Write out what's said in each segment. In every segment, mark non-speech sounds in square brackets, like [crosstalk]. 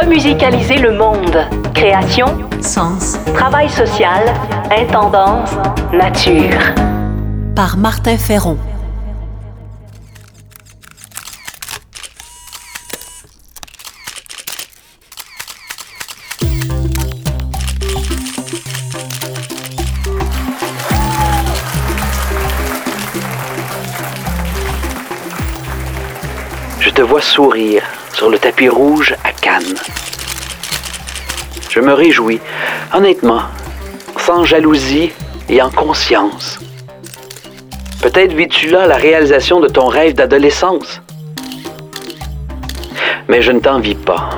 Remusicaliser le monde. Création, sens, travail social, intendance, nature. Par Martin Ferron. Je te vois sourire sur le tapis rouge à Cannes. Je me réjouis, honnêtement, sans jalousie et en conscience. Peut-être vis-tu là la réalisation de ton rêve d'adolescence. Mais je ne t'envie pas.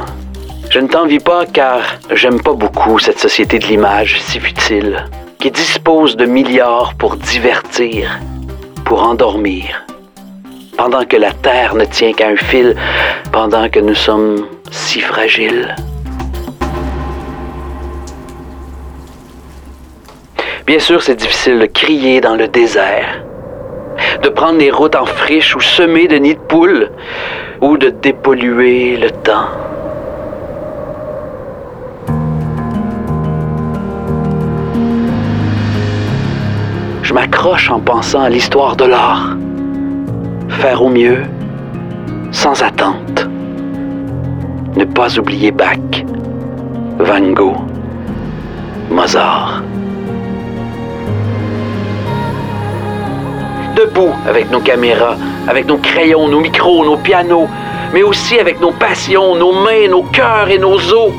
Je ne t'envie pas car j'aime pas beaucoup cette société de l'image si futile, qui dispose de milliards pour divertir, pour endormir, pendant que la terre ne tient qu'à un fil, pendant que nous sommes si fragiles. Bien sûr, c'est difficile de crier dans le désert, de prendre les routes en friche ou semer de nids de poules, ou de dépolluer le temps. Je m'accroche en pensant à l'histoire de l'art. Faire au mieux, sans attente. Ne pas oublier Bach, Van Gogh, Mozart. Debout avec nos caméras, avec nos crayons, nos micros, nos pianos, mais aussi avec nos passions, nos mains, nos cœurs et nos os.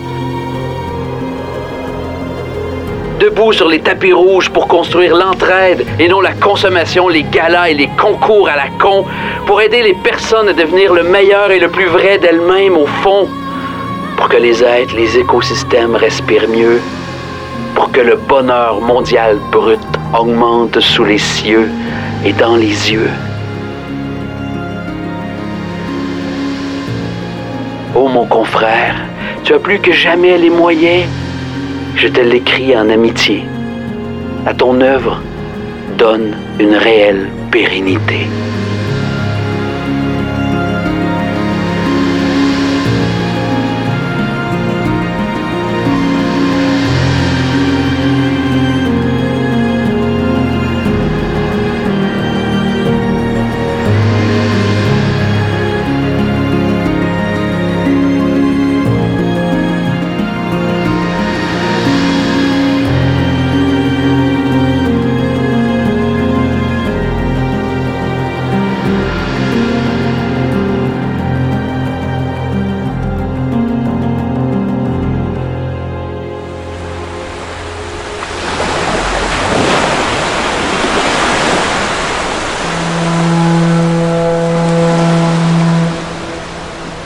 Debout sur les tapis rouges pour construire l'entraide et non la consommation, les galas et les concours à la con, pour aider les personnes à devenir le meilleur et le plus vrai d'elles-mêmes au fond, pour que les êtres, les écosystèmes respirent mieux, pour que le bonheur mondial brut augmente sous les cieux et dans les yeux. Ô mon confrère, tu as plus que jamais les moyens. Je te l'écris en amitié. À ton œuvre, donne une réelle pérennité.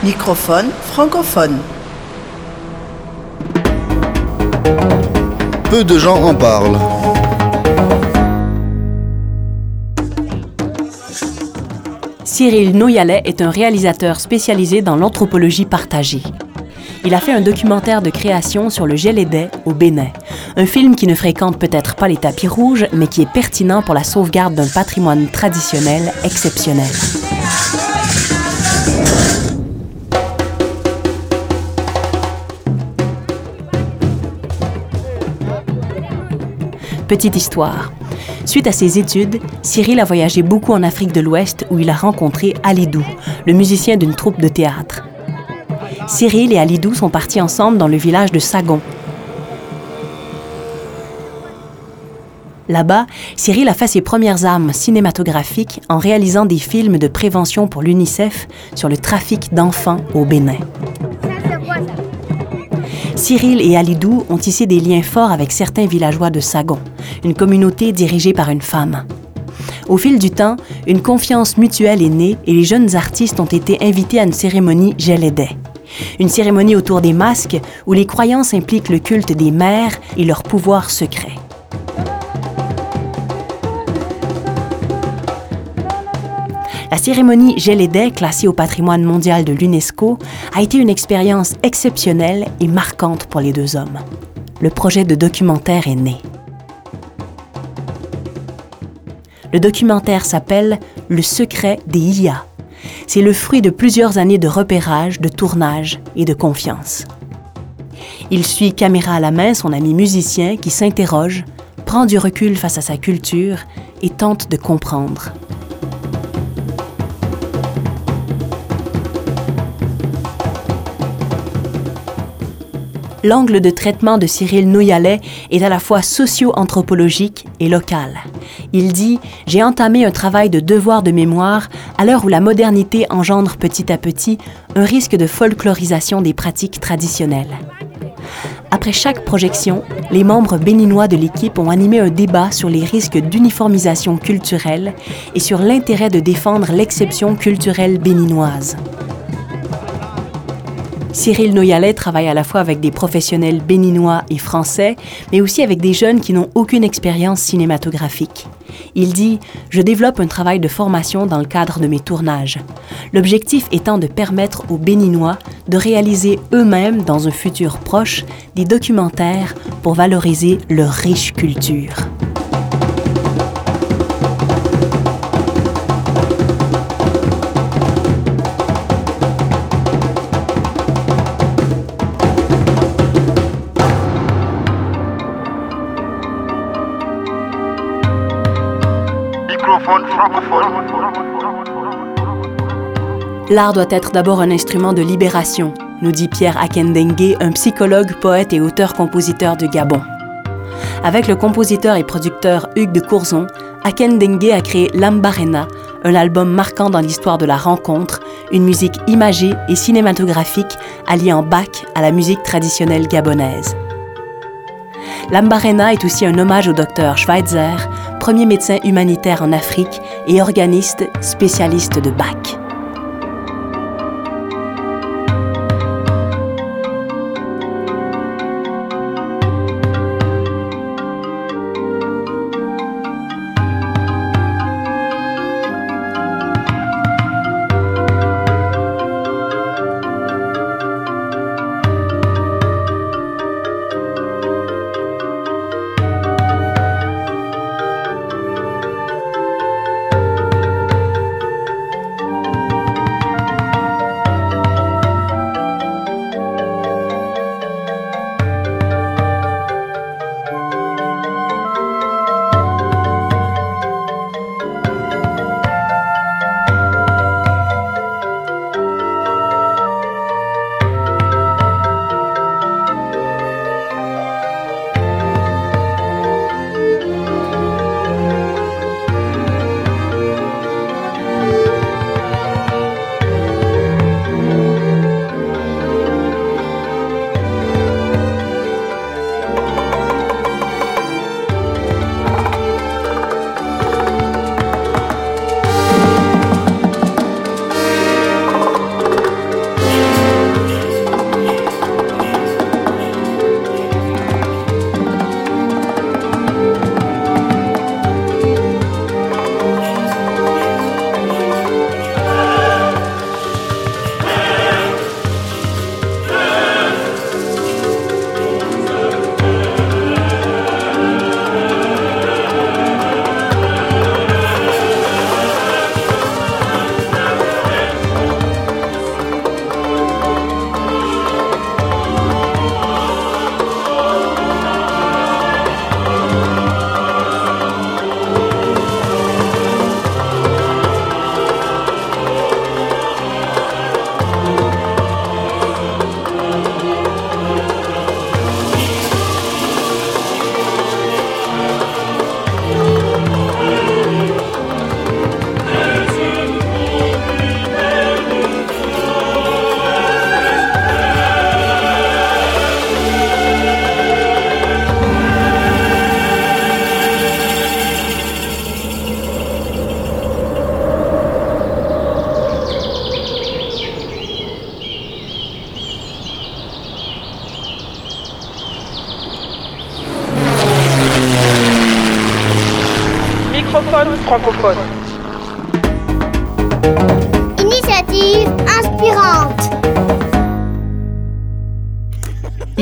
Microphone francophone. Peu de gens en parlent. Cyril Noyalet est un réalisateur spécialisé dans l'anthropologie partagée. Il a fait un documentaire de création sur le Gélédé au Bénin, un film qui ne fréquente peut-être pas les tapis rouges, mais qui est pertinent pour la sauvegarde d'un patrimoine traditionnel exceptionnel. Petite histoire. Suite à ses études, Cyril a voyagé beaucoup en Afrique de l'Ouest où il a rencontré Alidou, le musicien d'une troupe de théâtre. Cyril et Alidou sont partis ensemble dans le village de Sagon. Là-bas, Cyril a fait ses premières armes cinématographiques en réalisant des films de prévention pour l'UNICEF sur le trafic d'enfants au Bénin. Cyril et Alidou ont tissé des liens forts avec certains villageois de Sagon, une communauté dirigée par une femme. Au fil du temps, une confiance mutuelle est née et les jeunes artistes ont été invités à une cérémonie Gelédet. Une cérémonie autour des masques où les croyances impliquent le culte des mères et leur pouvoir secret. La cérémonie Gelédet, classée au patrimoine mondial de l'UNESCO, a été une expérience exceptionnelle et marquante pour les deux hommes. Le projet de documentaire est né. Le documentaire s'appelle Le secret des IA. C'est le fruit de plusieurs années de repérage, de tournage et de confiance. Il suit caméra à la main son ami musicien qui s'interroge, prend du recul face à sa culture et tente de comprendre. L'angle de traitement de Cyril Noyalet est à la fois socio-anthropologique et local. Il dit J'ai entamé un travail de devoir de mémoire à l'heure où la modernité engendre petit à petit un risque de folklorisation des pratiques traditionnelles. Après chaque projection, les membres béninois de l'équipe ont animé un débat sur les risques d'uniformisation culturelle et sur l'intérêt de défendre l'exception culturelle béninoise. Cyril Noyalet travaille à la fois avec des professionnels béninois et français, mais aussi avec des jeunes qui n'ont aucune expérience cinématographique. Il dit Je développe un travail de formation dans le cadre de mes tournages. L'objectif étant de permettre aux Béninois de réaliser eux-mêmes, dans un futur proche, des documentaires pour valoriser leur riche culture. L'art doit être d'abord un instrument de libération, nous dit Pierre Akendengue, un psychologue, poète et auteur-compositeur de Gabon. Avec le compositeur et producteur Hugues de Courzon, Akendengue a créé Lambarena, un album marquant dans l'histoire de la rencontre, une musique imagée et cinématographique alliant Bach à la musique traditionnelle gabonaise. Lambarena est aussi un hommage au docteur Schweitzer, premier médecin humanitaire en Afrique et organiste spécialiste de Bach.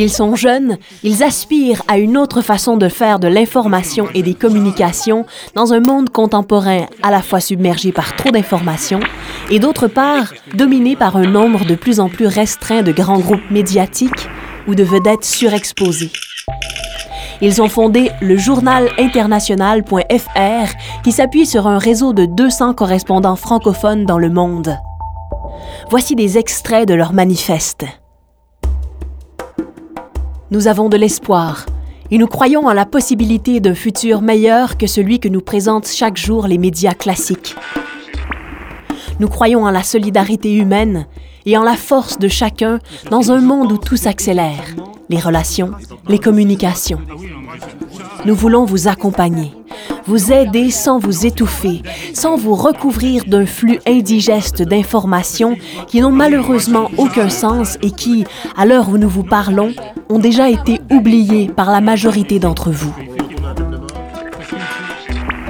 Ils sont jeunes, ils aspirent à une autre façon de faire de l'information et des communications dans un monde contemporain à la fois submergé par trop d'informations et d'autre part dominé par un nombre de plus en plus restreint de grands groupes médiatiques ou de vedettes surexposées. Ils ont fondé le journal international.fr qui s'appuie sur un réseau de 200 correspondants francophones dans le monde. Voici des extraits de leur manifeste. Nous avons de l'espoir et nous croyons en la possibilité d'un futur meilleur que celui que nous présentent chaque jour les médias classiques. Nous croyons en la solidarité humaine et en la force de chacun dans un monde où tout s'accélère, les relations, les communications. Nous voulons vous accompagner, vous aider sans vous étouffer, sans vous recouvrir d'un flux indigeste d'informations qui n'ont malheureusement aucun sens et qui, à l'heure où nous vous parlons, ont déjà été oubliées par la majorité d'entre vous.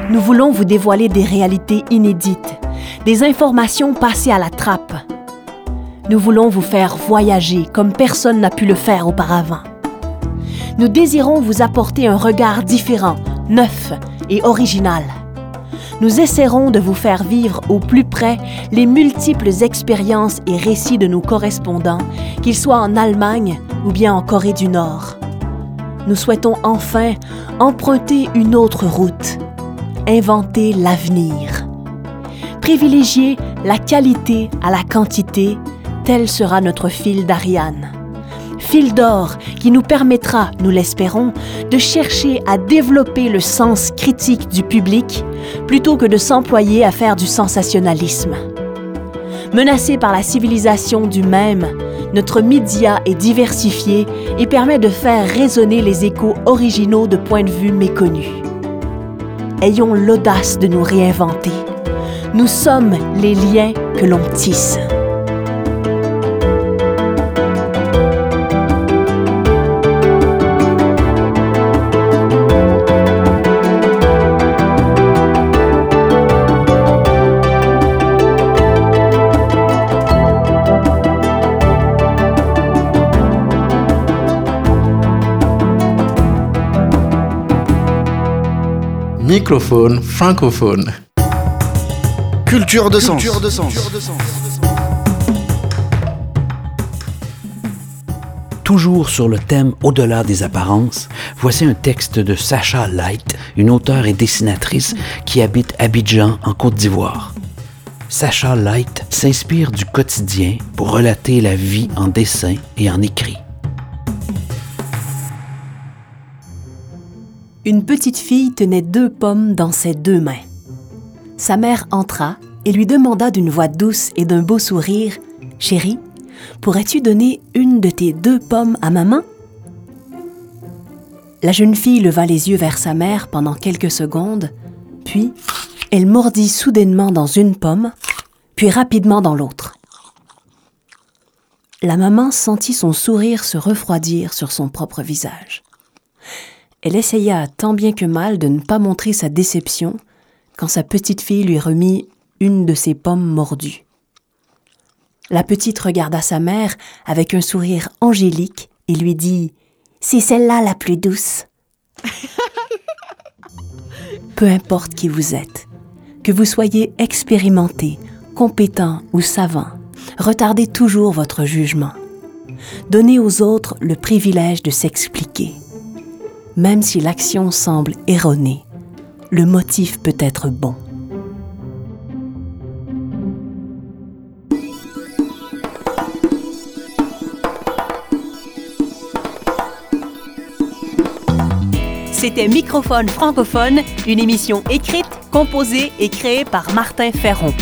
Nous voulons vous dévoiler des réalités inédites, des informations passées à la trappe. Nous voulons vous faire voyager comme personne n'a pu le faire auparavant. Nous désirons vous apporter un regard différent, neuf et original. Nous essaierons de vous faire vivre au plus près les multiples expériences et récits de nos correspondants, qu'ils soient en Allemagne ou bien en Corée du Nord. Nous souhaitons enfin emprunter une autre route, inventer l'avenir. Privilégier la qualité à la quantité, tel sera notre fil d'Ariane. Fil d'or qui nous permettra, nous l'espérons, de chercher à développer le sens critique du public plutôt que de s'employer à faire du sensationnalisme. Menacé par la civilisation du même, notre média est diversifié et permet de faire résonner les échos originaux de points de vue méconnus. Ayons l'audace de nous réinventer. Nous sommes les liens que l'on tisse. Microphone francophone. Culture de sens. Toujours sur le thème Au-delà des apparences, voici un texte de Sacha Light, une auteure et dessinatrice qui habite Abidjan en Côte d'Ivoire. Sacha Light s'inspire du quotidien pour relater la vie en dessin et en écrit. Une petite fille tenait deux pommes dans ses deux mains. Sa mère entra et lui demanda d'une voix douce et d'un beau sourire Chérie, pourrais-tu donner une de tes deux pommes à maman? La jeune fille leva les yeux vers sa mère pendant quelques secondes, puis elle mordit soudainement dans une pomme, puis rapidement dans l'autre. La maman sentit son sourire se refroidir sur son propre visage. Elle essaya tant bien que mal de ne pas montrer sa déception quand sa petite fille lui remit une de ses pommes mordues. La petite regarda sa mère avec un sourire angélique et lui dit C'est celle-là la plus douce. [laughs] Peu importe qui vous êtes, que vous soyez expérimenté, compétent ou savant, retardez toujours votre jugement. Donnez aux autres le privilège de s'expliquer même si l'action semble erronée, le motif peut être bon. C'était Microphone francophone, une émission écrite, composée et créée par Martin Ferron.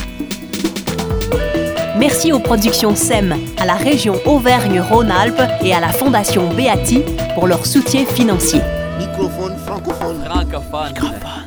Merci aux productions SEM, à la région Auvergne-Rhône-Alpes et à la Fondation Beati pour leur soutien financier. Microphone francophone. Francophone.